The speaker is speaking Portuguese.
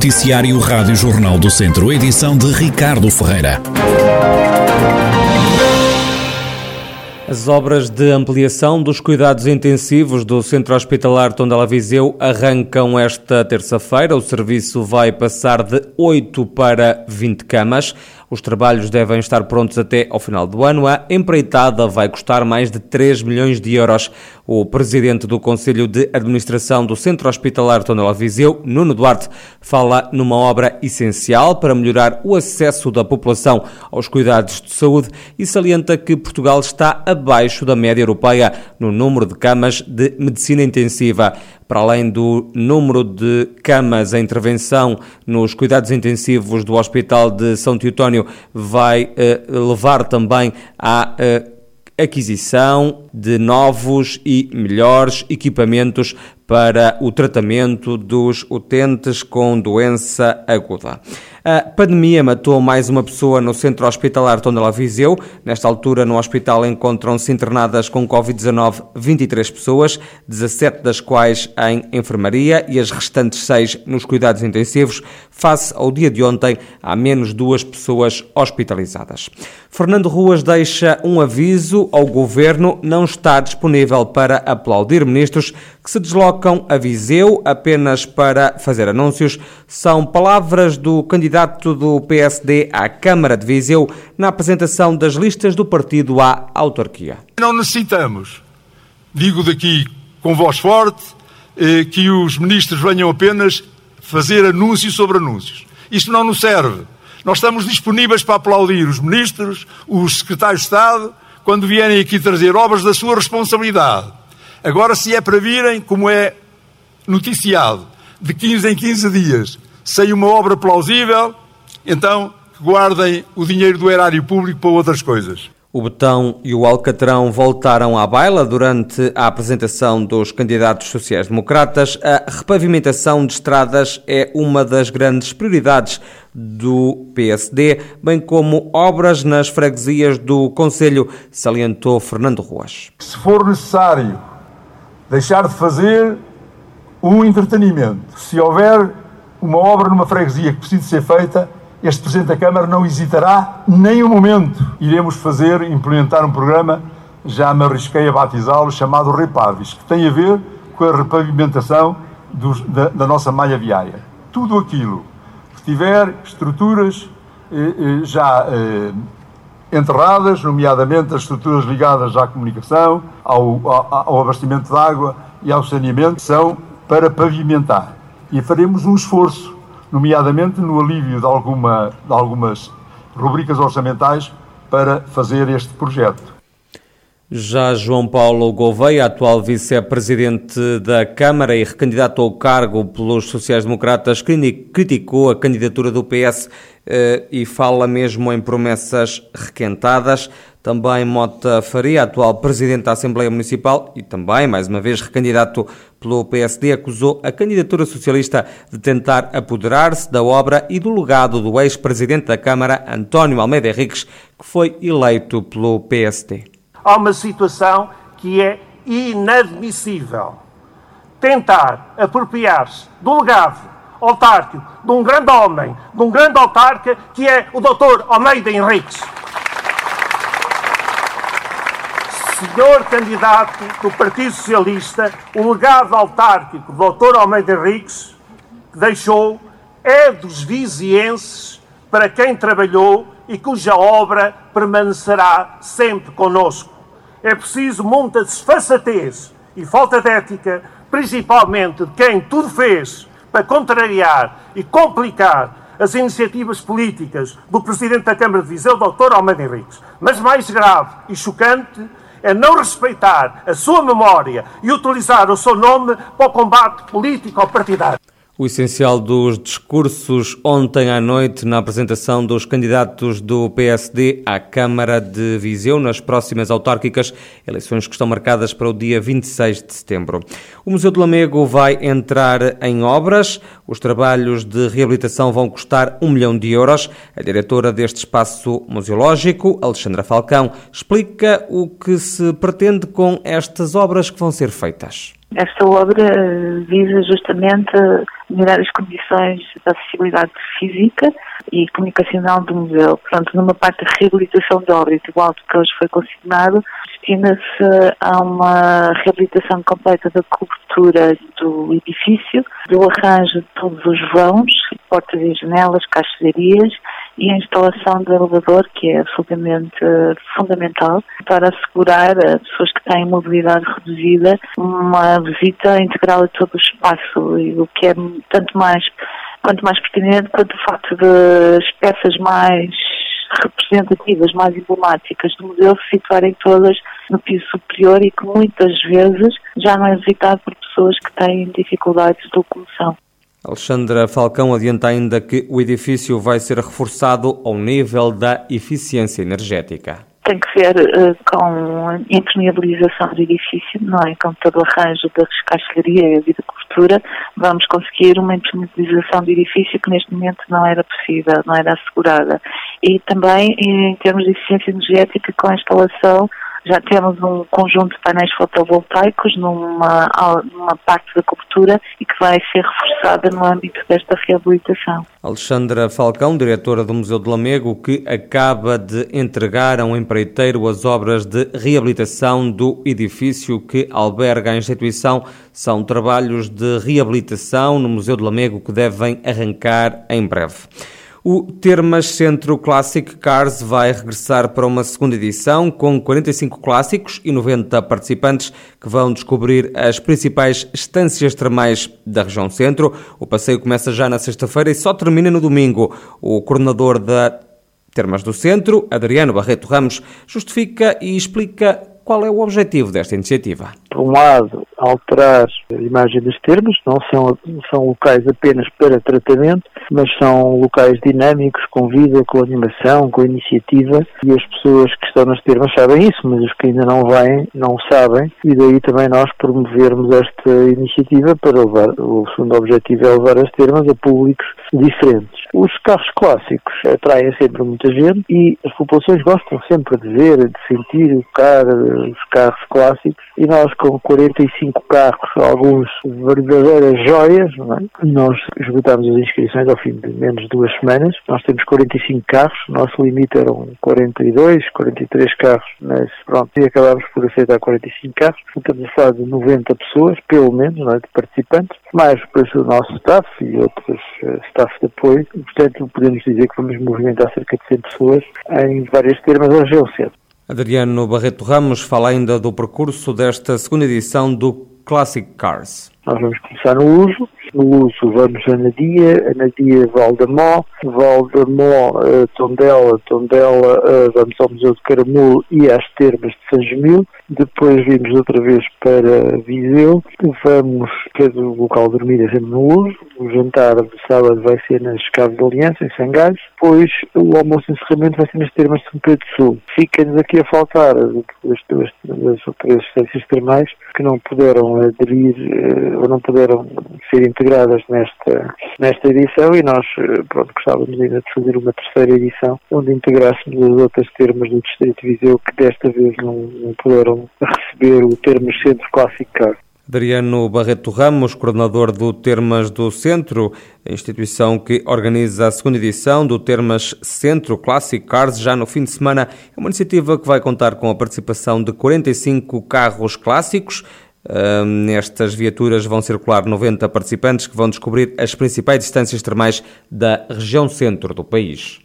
Noticiário Rádio Jornal do Centro, edição de Ricardo Ferreira. As obras de ampliação dos cuidados intensivos do Centro Hospitalar Tondela Viseu arrancam esta terça-feira. O serviço vai passar de 8 para 20 camas. Os trabalhos devem estar prontos até ao final do ano. A empreitada vai custar mais de 3 milhões de euros. O presidente do Conselho de Administração do Centro Hospitalar Tondela Viseu, Nuno Duarte, fala numa obra essencial para melhorar o acesso da população aos cuidados de saúde e salienta que Portugal está abaixo da média europeia no número de camas de medicina intensiva. Para além do número de camas em intervenção nos cuidados intensivos do Hospital de São Teotónio, vai eh, levar também à eh, aquisição de novos e melhores equipamentos para o tratamento dos utentes com doença aguda. A pandemia matou mais uma pessoa no centro hospitalar Tondela Viseu. Nesta altura, no hospital encontram-se internadas com Covid-19 23 pessoas, 17 das quais em enfermaria e as restantes 6 nos cuidados intensivos. Face ao dia de ontem, há menos duas pessoas hospitalizadas. Fernando Ruas deixa um aviso ao governo não está disponível para aplaudir ministros que se deslocam a Viseu apenas para fazer anúncios. São palavras do candidato do PSD à Câmara de Viseu na apresentação das listas do partido à autarquia. Não necessitamos, digo daqui com voz forte, eh, que os ministros venham apenas fazer anúncios sobre anúncios. Isto não nos serve. Nós estamos disponíveis para aplaudir os ministros, os secretários de Estado, quando vierem aqui trazer obras da sua responsabilidade. Agora, se é para virem, como é noticiado, de 15 em 15 dias, sem uma obra plausível, então guardem o dinheiro do erário público para outras coisas. O Betão e o Alcatrão voltaram à baila durante a apresentação dos candidatos sociais-democratas. A repavimentação de estradas é uma das grandes prioridades do PSD, bem como obras nas freguesias do Conselho, salientou Fernando Ruas. Se for necessário deixar de fazer um entretenimento, se houver uma obra numa freguesia que precisa ser feita, este Presidente da Câmara não hesitará nem um momento. Iremos fazer, implementar um programa, já me arrisquei a batizá-lo, chamado Repavis, que tem a ver com a repavimentação dos, da, da, nossa malha viária. Tudo aquilo que tiver estruturas eh, eh, já eh, enterradas, nomeadamente as estruturas ligadas à comunicação, ao, ao, ao abastecimento de água e ao saneamento, são para pavimentar. E faremos um esforço nomeadamente no alívio de, alguma, de algumas rubricas orçamentais para fazer este projeto. Já João Paulo Gouveia, atual vice-presidente da Câmara e recandidato ao cargo pelos sociais-democratas, criticou a candidatura do PS eh, e fala mesmo em promessas requentadas. Também Mota Faria, atual presidente da Assembleia Municipal e também, mais uma vez, recandidato pelo PSD, acusou a candidatura socialista de tentar apoderar-se da obra e do legado do ex-presidente da Câmara, António Almeida Henriques, que foi eleito pelo PSD há uma situação que é inadmissível. Tentar apropriar-se do legado autárquico de um grande homem, de um grande autarca, que é o Dr. Almeida Henriques. Senhor candidato do Partido Socialista, o legado autárquico do Dr. Almeida Henriques que deixou é dos vizienses para quem trabalhou e cuja obra permanecerá sempre conosco. É preciso muita desfaçatez e falta de ética, principalmente de quem tudo fez para contrariar e complicar as iniciativas políticas do Presidente da Câmara de Viseu, Dr. Almeida Henriques. Mas mais grave e chocante é não respeitar a sua memória e utilizar o seu nome para o combate político partidário. O essencial dos discursos ontem à noite na apresentação dos candidatos do PSD à Câmara de Viseu nas próximas autárquicas, eleições que estão marcadas para o dia 26 de setembro. O Museu de Lamego vai entrar em obras. Os trabalhos de reabilitação vão custar um milhão de euros. A diretora deste espaço museológico, Alexandra Falcão, explica o que se pretende com estas obras que vão ser feitas. Esta obra visa justamente melhorar as condições da acessibilidade física e comunicacional do museu. Portanto, numa parte de reabilitação da obra, igual que hoje foi consignado, destina-se a uma reabilitação completa da cobertura do edifício, do arranjo de todos os vãos, portas e janelas, caixarias e a instalação do elevador, que é absolutamente fundamental para assegurar a pessoas que têm mobilidade reduzida uma visita integral a todo o espaço, e o que é tanto mais, quanto mais pertinente quanto o facto de as peças mais representativas, mais emblemáticas do museu se situarem todas no piso superior e que muitas vezes já não é visitado por pessoas que têm dificuldades de locomoção. Alexandra Falcão adianta ainda que o edifício vai ser reforçado ao nível da eficiência energética tem que ver uh, com impermeabilização do edifício, não é? Com todo o arranjo da descascaria e da cobertura, vamos conseguir uma impermeabilização do edifício que neste momento não era possível, não era assegurada. E também em termos de eficiência energética com a instalação já temos um conjunto de painéis fotovoltaicos numa, numa parte da cobertura e que vai ser reforçada no âmbito desta reabilitação. Alexandra Falcão, diretora do Museu de Lamego, que acaba de entregar a um empreiteiro as obras de reabilitação do edifício que alberga a instituição. São trabalhos de reabilitação no Museu de Lamego que devem arrancar em breve. O Termas Centro Classic Cars vai regressar para uma segunda edição com 45 clássicos e 90 participantes que vão descobrir as principais estâncias termais da região centro. O passeio começa já na sexta-feira e só termina no domingo. O coordenador da Termas do Centro, Adriano Barreto Ramos, justifica e explica qual é o objetivo desta iniciativa. Por um lado, alterar a imagem dos termos, não são, são locais apenas para tratamento, mas são locais dinâmicos, com vida, com animação, com iniciativa, e as pessoas que estão nas termas sabem isso, mas os que ainda não vêm não sabem, e daí também nós promovermos esta iniciativa para levar, o segundo objetivo é levar as termas a públicos diferentes. Os carros clássicos atraem sempre muita gente e as populações gostam sempre de ver, de sentir, tocar os carros clássicos e nós com 45 carros, alguns verdadeiras joias, é? nós esgotámos as inscrições ao fim de menos de duas semanas. Nós temos 45 carros, nosso limite eram 42, 43 carros, mas pronto, e acabámos por aceitar 45 carros. Estamos a falar de 90 pessoas, pelo menos, é? de participantes, mais depois o nosso staff e outros uh, staff de apoio. Portanto, podemos dizer que vamos movimentar cerca de 100 pessoas em várias termas região centro. Adriano Barreto Ramos fala ainda do percurso desta segunda edição do Classic Cars. Nós vamos começar no uso, no uso vamos a Nadia, a Nadia Valdemó, Valdemó uh, Tondela, Tondela uh, vamos ao Museu de Caramulo e às termas de São Gemil, depois vimos outra vez para Viseu, vamos, cada local de dormir é sempre no uso, o jantar de sábado vai ser nas Caves de Aliança, em Sangais, depois o almoço de encerramento vai ser nas termas de São Pedro do Sul. Fica-nos aqui a faltar as duas estâncias termais que não puderam aderir uh, ou não puderam ser integradas nesta, nesta edição e nós, pronto, gostávamos ainda de fazer uma terceira edição onde integrássemos as outras termas do Distrito de Viseu que desta vez não, não puderam receber o termo Centro Clássico. Adriano Barreto Ramos, coordenador do Termas do Centro, instituição que organiza a segunda edição do Termas Centro Classic Cars já no fim de semana. É uma iniciativa que vai contar com a participação de 45 carros clássicos. Nestas viaturas vão circular 90 participantes que vão descobrir as principais distâncias termais da região centro do país.